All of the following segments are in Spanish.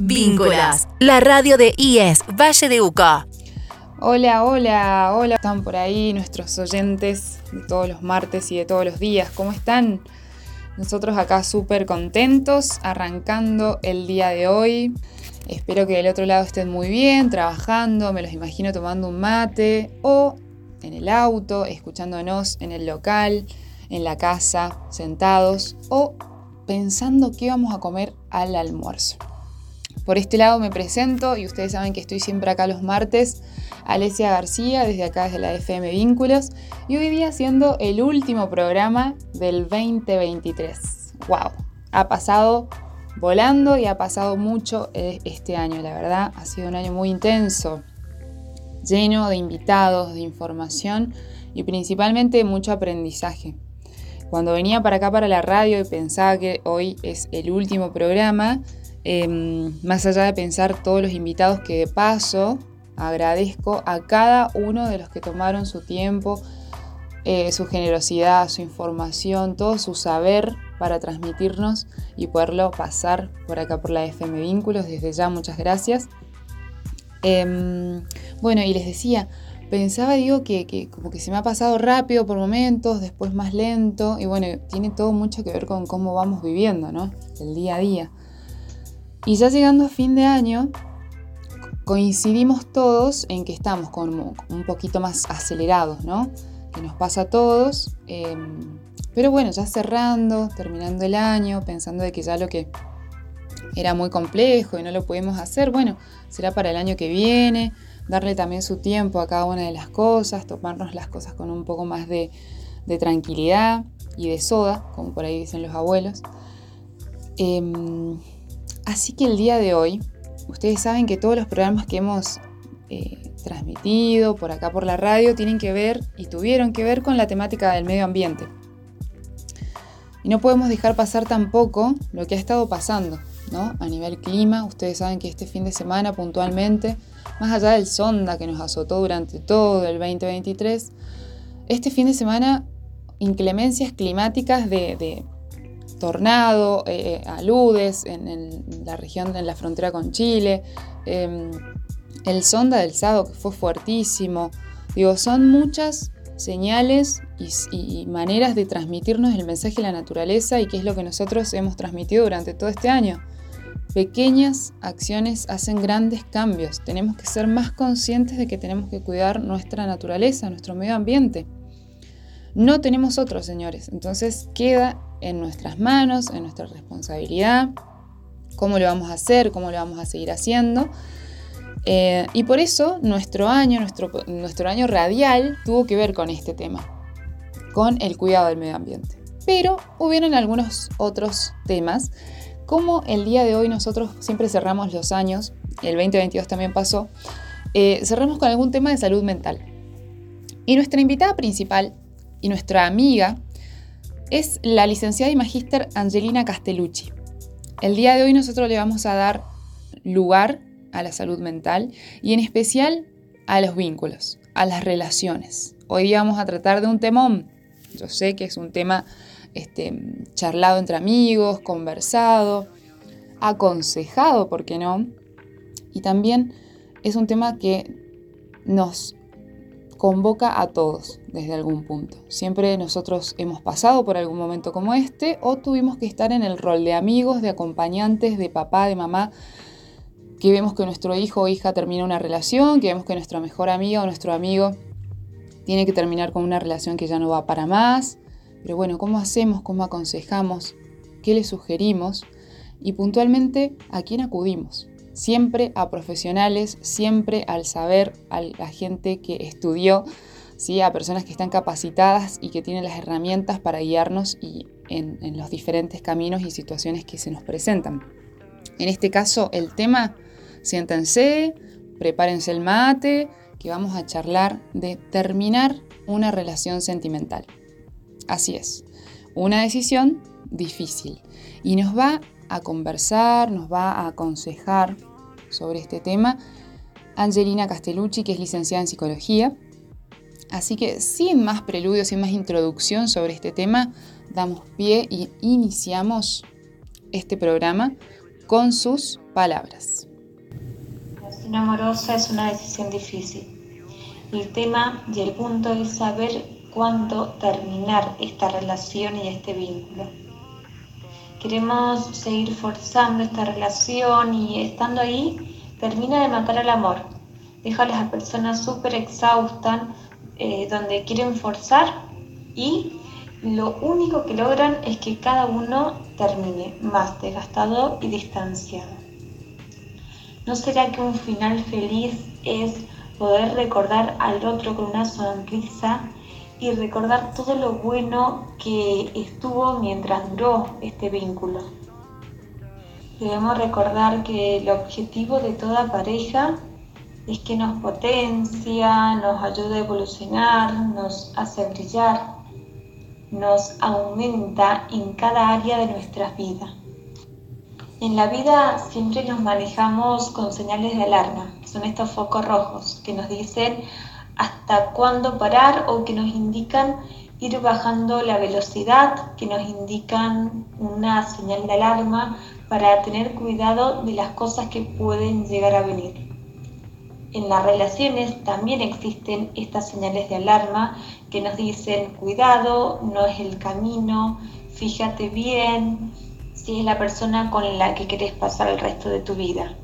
Vínculas, la radio de IES Valle de Uca. Hola, hola, hola, están por ahí nuestros oyentes de todos los martes y de todos los días, ¿cómo están? Nosotros acá súper contentos, arrancando el día de hoy. Espero que del otro lado estén muy bien, trabajando, me los imagino tomando un mate o en el auto, escuchándonos en el local, en la casa, sentados o pensando qué vamos a comer al almuerzo. Por este lado me presento y ustedes saben que estoy siempre acá los martes. Alesia García, desde acá desde la FM Vínculos, y hoy día siendo el último programa del 2023. ¡Wow! Ha pasado volando y ha pasado mucho eh, este año, la verdad. Ha sido un año muy intenso, lleno de invitados, de información y principalmente mucho aprendizaje. Cuando venía para acá para la radio y pensaba que hoy es el último programa, Em, más allá de pensar todos los invitados que de paso agradezco a cada uno de los que tomaron su tiempo, eh, su generosidad, su información, todo su saber para transmitirnos y poderlo pasar por acá por la FM Vínculos. Desde ya, muchas gracias. Em, bueno, y les decía, pensaba, digo, que, que, como que se me ha pasado rápido por momentos, después más lento, y bueno, tiene todo mucho que ver con cómo vamos viviendo, ¿no? El día a día. Y ya llegando a fin de año, coincidimos todos en que estamos como un poquito más acelerados, ¿no? Que nos pasa a todos. Em, pero bueno, ya cerrando, terminando el año, pensando de que ya lo que era muy complejo y no lo pudimos hacer, bueno, será para el año que viene, darle también su tiempo a cada una de las cosas, tomarnos las cosas con un poco más de, tranquilidad y de soda, como por ahí dicen los abuelos. Em, Así que el día de hoy, ustedes saben que todos los programas que hemos eh, transmitido por acá por la radio tienen que ver y tuvieron que ver con la temática del medio ambiente. Y no podemos dejar pasar tampoco lo que ha estado pasando, ¿no? A nivel clima, ustedes saben que este fin de semana puntualmente, más allá del sonda que nos azotó durante todo el 2023, este fin de semana inclemencias climáticas de tornado, eh, eh, aludes en, la región, en la frontera con Chile, em, el sonda del sábado que fue fuertísimo. Digo, son muchas señales y, maneras de transmitirnos el mensaje de la naturaleza y que es lo que nosotros hemos transmitido durante todo este año. Pequeñas acciones hacen grandes cambios. Tenemos que ser más conscientes de que tenemos que cuidar nuestra naturaleza, nuestro medio ambiente. No tenemos otros, señores. Entonces queda en nuestras manos, en nuestra responsabilidad, cómo lo vamos a hacer, cómo lo vamos a seguir haciendo. Eh, y por eso nuestro año, nuestro, nuestro año radial tuvo que ver con este tema, con el cuidado del medio ambiente. Pero hubieron algunos otros temas, como el día de hoy nosotros siempre cerramos los años, el 2022 también pasó, eh, cerramos con algún tema de salud mental. Y nuestra invitada principal y nuestra amiga es la licenciada y magíster Angelina Castellucci. El día de hoy nosotros le vamos a dar lugar a la salud mental y en especial a los vínculos, a las relaciones. Hoy vamos a tratar de un temón. Yo sé que es un tema este, charlado entre amigos, conversado, aconsejado, ¿por qué no? Y también es un tema que nos convoca a todos desde algún punto. Siempre nosotros hemos pasado por algún momento como este o tuvimos que estar en el rol de amigos, de acompañantes, de papá, de mamá, que vemos que nuestro hijo o hija termina una relación, que vemos que nuestra mejor amiga o nuestro amigo tiene que terminar con una relación que ya no va para más. Pero bueno, ¿cómo hacemos? ¿Cómo aconsejamos? ¿Qué le sugerimos? Y puntualmente, ¿a quién acudimos? Siempre a profesionales, siempre al saber, a la gente que estudió, ¿sí? a personas que están capacitadas y que tienen las herramientas para guiarnos y en, los diferentes caminos y situaciones que se nos presentan. En este caso, el tema, siéntense, prepárense el mate, que vamos a charlar de terminar una relación sentimental. Así es, una decisión difícil y nos va a conversar, nos va a aconsejar sobre este tema Angelina Castellucci, que es licenciada en psicología. Así que sin más preludio, sin más introducción sobre este tema, damos pie y iniciamos este programa con sus palabras. La relación amorosa es una decisión difícil. El tema y el punto es saber cuándo terminar esta relación y este vínculo. Queremos seguir forzando esta relación y estando ahí termina de matar al amor. Deja a las personas súper exhaustas eh, donde quieren forzar y lo único que logran es que cada uno termine más desgastado y distanciado. ¿No será que un final feliz es poder recordar al otro con una sonrisa y recordar todo lo bueno que estuvo mientras duró este vínculo? Debemos recordar que el objetivo de toda pareja es que nos potencia, nos ayuda a evolucionar, nos hace brillar nos aumenta en cada área de nuestras vidas. En la vida siempre nos manejamos con señales de alarma, son estos focos rojos que nos dicen hasta cuándo parar o que nos indican ir bajando la velocidad, que nos indican una señal de alarma para tener cuidado de las cosas que pueden llegar a venir. En las relaciones también existen estas señales de alarma que nos dicen cuidado, no es el camino, fíjate bien si es la persona con la que querés pasar el resto de tu vida.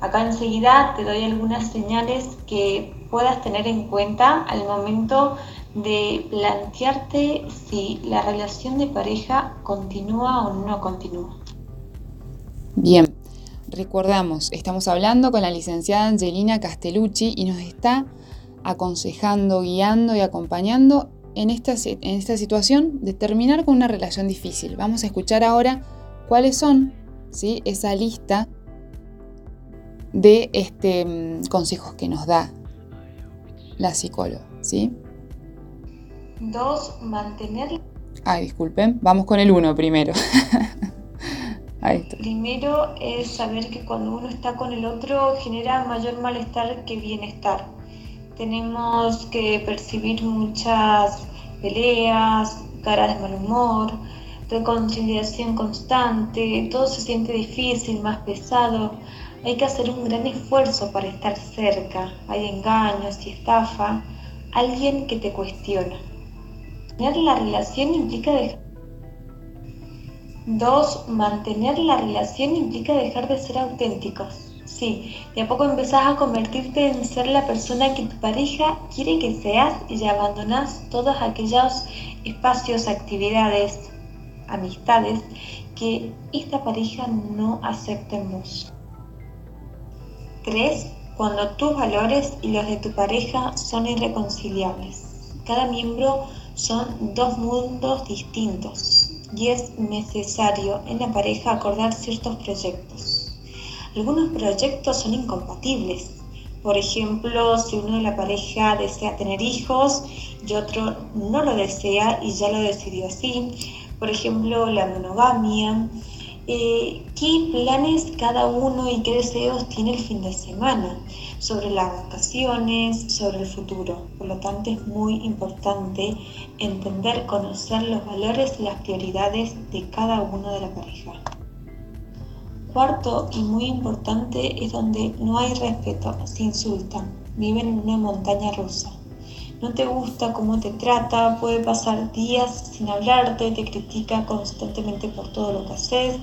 Acá enseguida te doy algunas señales que puedas tener en cuenta al momento de plantearte si la relación de pareja continúa o no continúa. Bien, recordamos, estamos hablando con la licenciada Angelina Castellucci y nos está aconsejando, guiando y acompañando en esta, situación de terminar con una relación difícil. Vamos a escuchar ahora cuáles son ¿sí? esa lista de este, mm, consejos que nos da la psicóloga. ¿sí? Dos, mantener... Ay, disculpen, vamos con el uno primero. Primero es saber que cuando uno está con el otro genera mayor malestar que bienestar tenemos que percibir muchas peleas, caras de mal humor, reconciliación constante, todo se siente difícil, más pesado. Hay que hacer un gran esfuerzo para estar cerca. Hay engaños y estafa. Alguien que te cuestiona. Tener la relación implica dejar... Mantener la relación implica dejar de ser auténticos Sí, de a poco empezás a convertirte en ser la persona que tu pareja quiere que seas y abandonás todos aquellos espacios, actividades, amistades que esta pareja no acepta en. Tres, cuando tus valores y los de tu pareja son irreconciliables. Cada miembro son dos mundos distintos y es necesario en la pareja acordar ciertos proyectos algunos proyectos son incompatibles. Por ejemplo, si uno de la pareja desea tener hijos y otro no lo desea y ya lo decidió así. Por ejemplo, la monogamia. Eh, ¿Qué planes cada uno y qué deseos tiene el fin de semana? Sobre las vacaciones, sobre el futuro. Por lo tanto, es muy importante entender, conocer los valores y las prioridades de cada uno de la pareja. Cuarto y muy importante es donde no hay respeto, se insultan, viven en una montaña rusa. No te gusta cómo te trata, puede pasar días sin hablarte, te critica constantemente por todo lo que haces,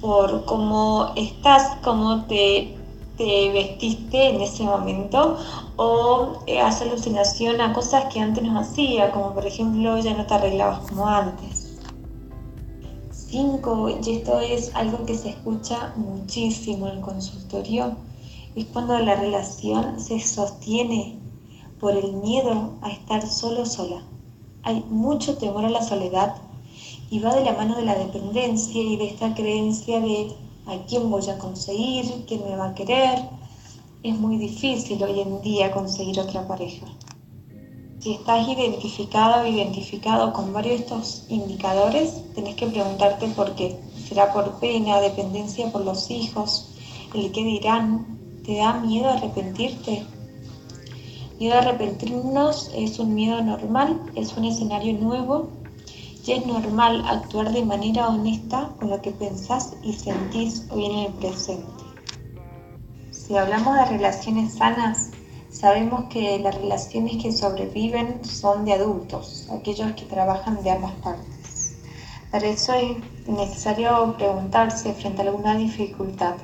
por cómo estás, cómo te, te vestiste en ese momento o eh, hace alucinación a cosas que antes no hacía, como por ejemplo ya no te arreglabas como antes. Y esto es algo que se escucha muchísimo en el consultorio, es cuando la relación se sostiene por el miedo a estar solo sola. Hay mucho temor a la soledad y va de la mano de la dependencia y de esta creencia de a quién voy a conseguir, quién me va a querer. Es muy difícil hoy en día conseguir otra pareja. Si estás identificado o identificado con varios de estos indicadores, tenés que preguntarte por qué. ¿Será por pena, dependencia por los hijos? ¿El qué dirán? ¿Te da miedo arrepentirte? Miedo a arrepentirnos es un miedo normal, es un escenario nuevo y es normal actuar de manera honesta con lo que pensás y sentís hoy en el presente. Si hablamos de relaciones sanas, sabemos que las relaciones que sobreviven son de adultos, aquellos que trabajan de ambas partes. Para eso es necesario preguntarse frente a alguna dificultad,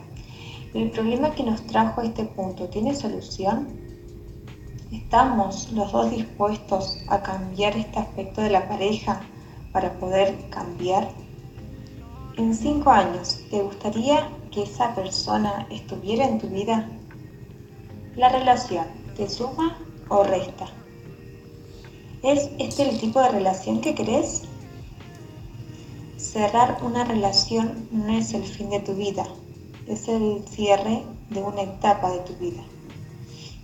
¿el problema que nos trajo a este punto tiene solución? ¿Estamos los dos dispuestos a cambiar este aspecto de la pareja para poder cambiar? En cinco años, ¿te gustaría que esa persona estuviera en tu vida? La relación, ¿te suma o resta? ¿Es este el tipo de relación que querés? Cerrar una relación no es el fin de tu vida, es el cierre de una etapa de tu vida.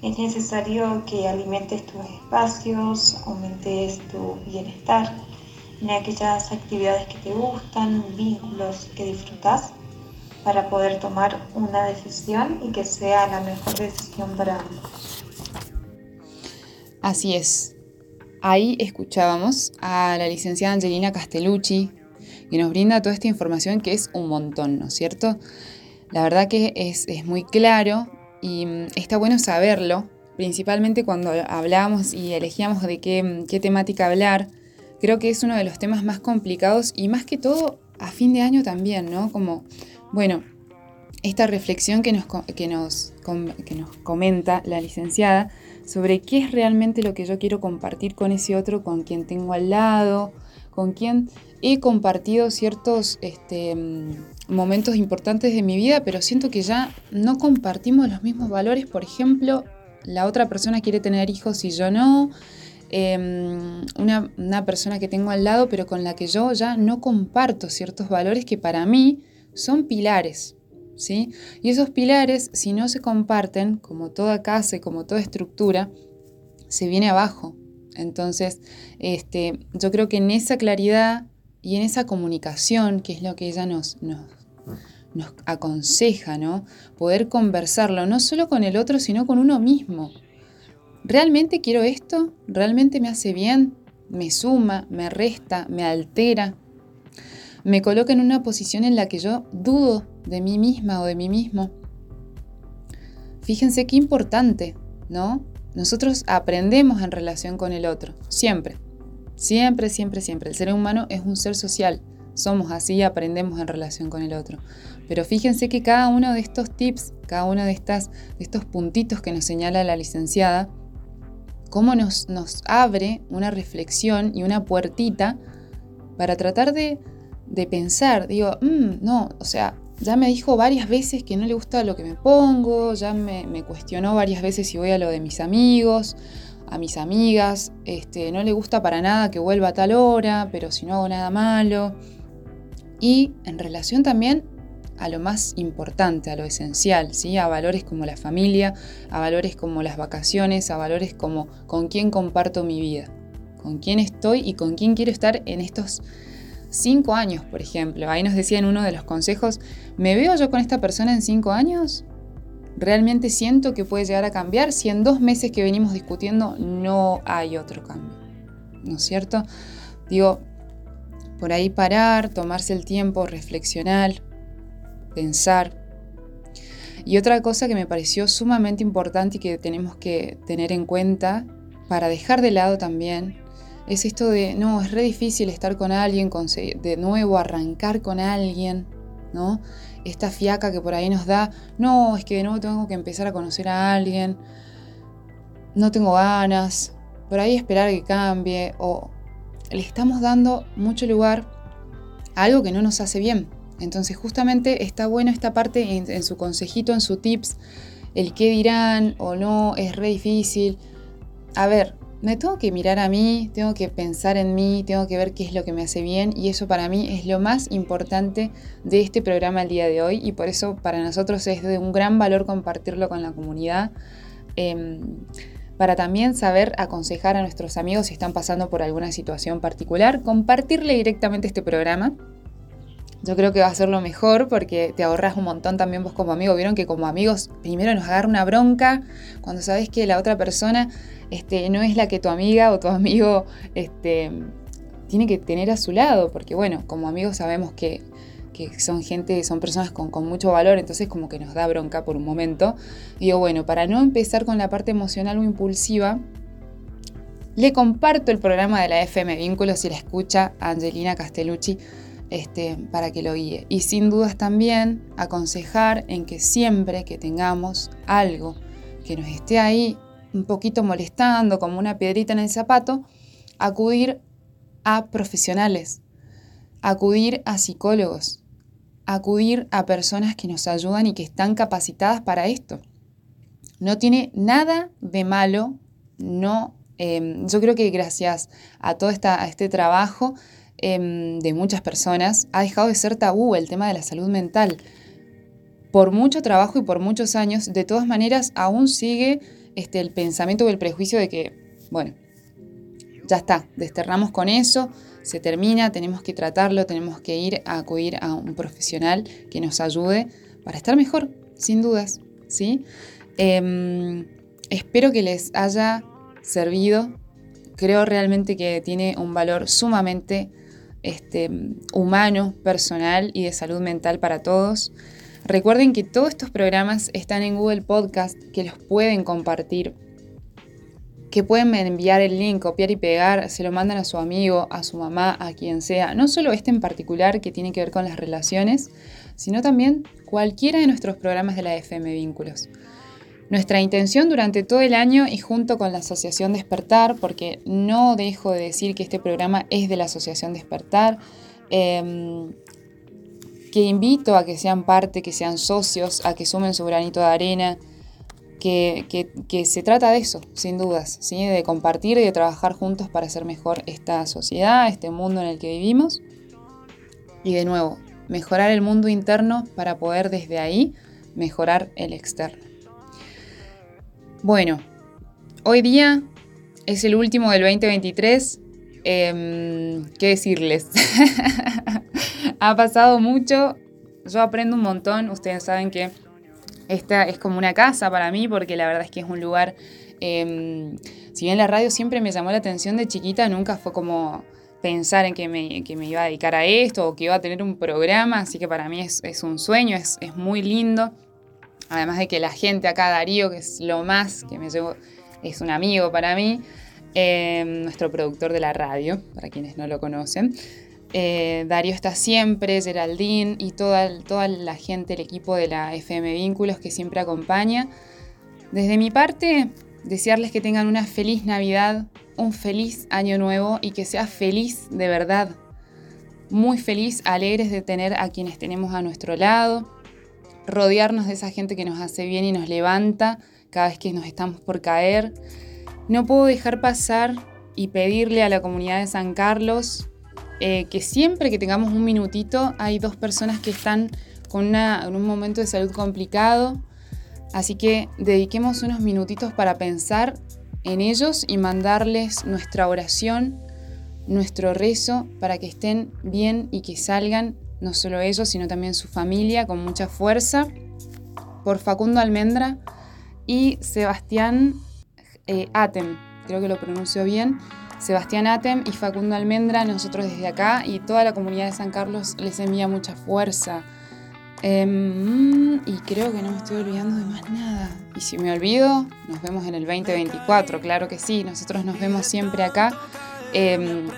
Es necesario que alimentes tus espacios, aumentes tu bienestar en aquellas actividades que te gustan, vínculos que disfrutas, para poder tomar una decisión y que sea la mejor decisión para ambos. Así es. Ahí escuchábamos a la licenciada Angelina Castellucci, que nos brinda toda esta información que es un montón, ¿no es cierto? La verdad que es, muy claro y mm, está bueno saberlo, principalmente cuando hablábamos y elegíamos de qué, qué temática hablar creo que es uno de los temas más complicados y más que todo a fin de año también, ¿no? Como, bueno, esta reflexión que nos, que nos, que nos comenta la licenciada sobre qué es realmente lo que yo quiero compartir con ese otro, con quien tengo al lado, con quien he compartido ciertos este, momentos importantes de mi vida, pero siento que ya no compartimos los mismos valores. Por ejemplo, la otra persona quiere tener hijos y yo no. Em, una, persona que tengo al lado, pero con la que yo ya no comparto ciertos valores que para mí son pilares. ¿sí? Y esos pilares, si no se comparten, como toda casa y como toda estructura, se viene abajo. Entonces, este, yo creo que en esa claridad y en esa comunicación, que es lo que ella nos, nos, nos aconseja, ¿no? Poder conversarlo no solo con el otro, sino con uno mismo. ¿Realmente quiero esto? ¿Realmente me hace bien? ¿Me suma? ¿Me resta? ¿Me altera? ¿Me coloca en una posición en la que yo dudo de mí misma o de mí mismo? Fíjense qué importante, ¿no? Nosotros aprendemos en relación con el otro, siempre. Siempre, siempre, siempre. El ser humano es un ser social. Somos así y aprendemos en relación con el otro. Pero fíjense que cada uno de estos tips, cada uno de, estas, de estos puntitos que nos señala la licenciada, cómo nos, nos abre una reflexión y una puertita para tratar de, pensar. Digo, mm, no, o sea, ya me dijo varias veces que no le gusta lo que me pongo, ya me, cuestionó varias veces si voy a lo de mis amigos, a mis amigas, este, no le gusta para nada que vuelva a tal hora, pero si no hago nada malo. Y en relación también a lo más importante, a lo esencial, ¿sí? a valores como la familia, a valores como las vacaciones, a valores como con quién comparto mi vida, con quién estoy y con quién quiero estar en estos cinco años, por ejemplo. Ahí nos decía en uno de los consejos, ¿me veo yo con esta persona en cinco años? ¿Realmente siento que puede llegar a cambiar si en dos meses que venimos discutiendo no hay otro cambio? ¿No es cierto? Digo, por ahí parar, tomarse el tiempo, reflexionar, pensar. Y otra cosa que me pareció sumamente importante y que tenemos que tener en cuenta para dejar de lado también es esto de, no, es re difícil estar con alguien, de nuevo arrancar con alguien, ¿no? Esta fiaca que por ahí nos da, no, es que de nuevo tengo que empezar a conocer a alguien, no tengo ganas, por ahí esperar que cambie, o le estamos dando mucho lugar a algo que no nos hace bien. Entonces justamente está bueno esta parte en, su consejito, en su tips, el qué dirán o no, es re difícil. A ver, me tengo que mirar a mí, tengo que pensar en mí, tengo que ver qué es lo que me hace bien y eso para mí es lo más importante de este programa el día de hoy y por eso para nosotros es de un gran valor compartirlo con la comunidad. Em, para también saber aconsejar a nuestros amigos si están pasando por alguna situación particular, compartirle directamente este programa yo creo que va a ser lo mejor porque te ahorras un montón también vos como amigo. Vieron que como amigos primero nos agarra una bronca cuando sabes que la otra persona este, no es la que tu amiga o tu amigo este, tiene que tener a su lado, porque bueno, como amigos sabemos que, son gente, son personas con, con, mucho valor, entonces como que nos da bronca por un momento. Digo, bueno, para no empezar con la parte emocional o impulsiva, le comparto el programa de la FM Vínculos si la escucha Angelina Castellucci este, para que lo guíe. Y sin dudas también aconsejar en que siempre que tengamos algo que nos esté ahí un poquito molestando, como una piedrita en el zapato, acudir a profesionales, acudir a psicólogos, acudir a personas que nos ayudan y que están capacitadas para esto. No tiene nada de malo, no, em, yo creo que gracias a todo esta, este trabajo em, de muchas personas ha dejado de ser tabú el tema de la salud mental. Por mucho trabajo y por muchos años, de todas maneras, aún sigue este, el pensamiento o el prejuicio de que, bueno, ya está, desterramos con eso, se termina, tenemos que tratarlo, tenemos que ir a acudir a un profesional que nos ayude para estar mejor, sin dudas, ¿sí? Em, espero que les haya servido. Creo realmente que tiene un valor sumamente este, humano, personal y de salud mental para todos. Recuerden que todos estos programas están en Google Podcast, que los pueden compartir que pueden enviar el link, copiar y pegar, se lo mandan a su amigo, a su mamá, a quien sea. No solo este en particular que tiene que ver con las relaciones, sino también cualquiera de nuestros programas de la FM Vínculos. Nuestra intención durante todo el año y junto con la Asociación Despertar, porque no dejo de decir que este programa es de la Asociación Despertar, em, que invito a que sean parte, que sean socios, a que sumen su granito de arena, que, se trata de eso, sin dudas, ¿sí? de compartir y de trabajar juntos para hacer mejor esta sociedad, este mundo en el que vivimos. Y de nuevo, mejorar el mundo interno para poder desde ahí mejorar el externo. Bueno, hoy día es el último del 2023. Em, ¿Qué decirles? ha pasado mucho, yo aprendo un montón, ustedes saben que esta es como una casa para mí porque la verdad es que es un lugar, em, si bien la radio siempre me llamó la atención de chiquita, nunca fue como pensar en que me, iba a dedicar a esto o que iba a tener un programa, así que para mí es, un sueño, es, muy lindo. Además de que la gente acá, Darío, que es lo más que me llevo, es un amigo para mí, em, nuestro productor de la radio, para quienes no lo conocen. Eh, Darío está siempre, Geraldine y toda, toda la gente, el equipo de la FM Vínculos que siempre acompaña. Desde mi parte, desearles que tengan una feliz Navidad, un feliz año nuevo y que sea feliz de verdad. Muy feliz, alegres de tener a quienes tenemos a nuestro lado, rodearnos de esa gente que nos hace bien y nos levanta cada vez que nos estamos por caer. No puedo dejar pasar y pedirle a la comunidad de San Carlos eh, que siempre que tengamos un minutito hay dos personas que están con un momento de salud complicado, así que dediquemos unos minutitos para pensar en ellos y mandarles nuestra oración, nuestro rezo para que estén bien y que salgan no solo ellos, sino también su familia con mucha fuerza. Por Facundo Almendra y Sebastián eh, Atem, creo que lo pronuncio bien. Sebastián Atem y Facundo Almendra, nosotros desde acá y toda la comunidad de San Carlos les envía mucha fuerza. Em, y creo que no me estoy olvidando de más nada. Y si me olvido, nos vemos en el 2024, claro que sí, nosotros nos vemos siempre acá. Em,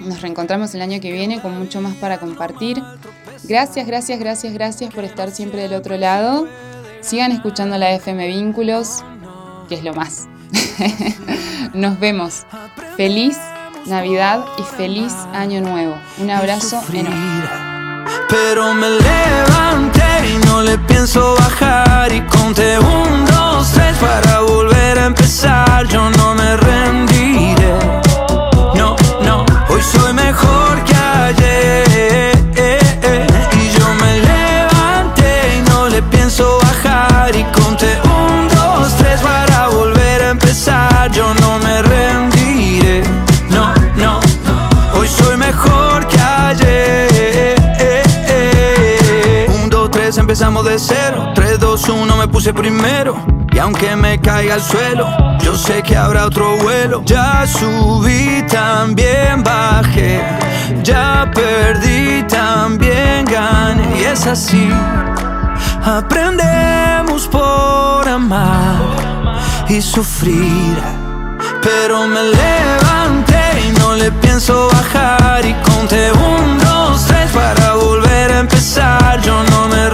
nos reencontramos el año que viene con mucho más para compartir. Gracias, gracias, gracias, gracias por estar siempre del otro lado. Sigan escuchando la FM Vínculos, que es lo más. Nos vemos. Feliz Navidad y feliz Año Nuevo. Un abrazo enorme. Pero me levanté y no le pienso bajar y conté un, dos, tres para volver a empezar. Yo no me rendiré. Hoy soy mejor que ayer. Y yo me levanté y no le pienso bajar y conté un, dos, tres para volver a empezar. Yo no me rendiré. No, no, hoy soy mejor que ayer. Un, dos, tres, empezamos de cero. Me puse puse primero. Y aunque me caiga al suelo, yo sé que habrá otro vuelo. Ya subí, también bajé. Ya perdí, también gané. Y es así. Aprendemos por amar y sufrir. Pero me levanté y no le pienso bajar. Y conté un, dos, tres para volver a empezar. Yo no me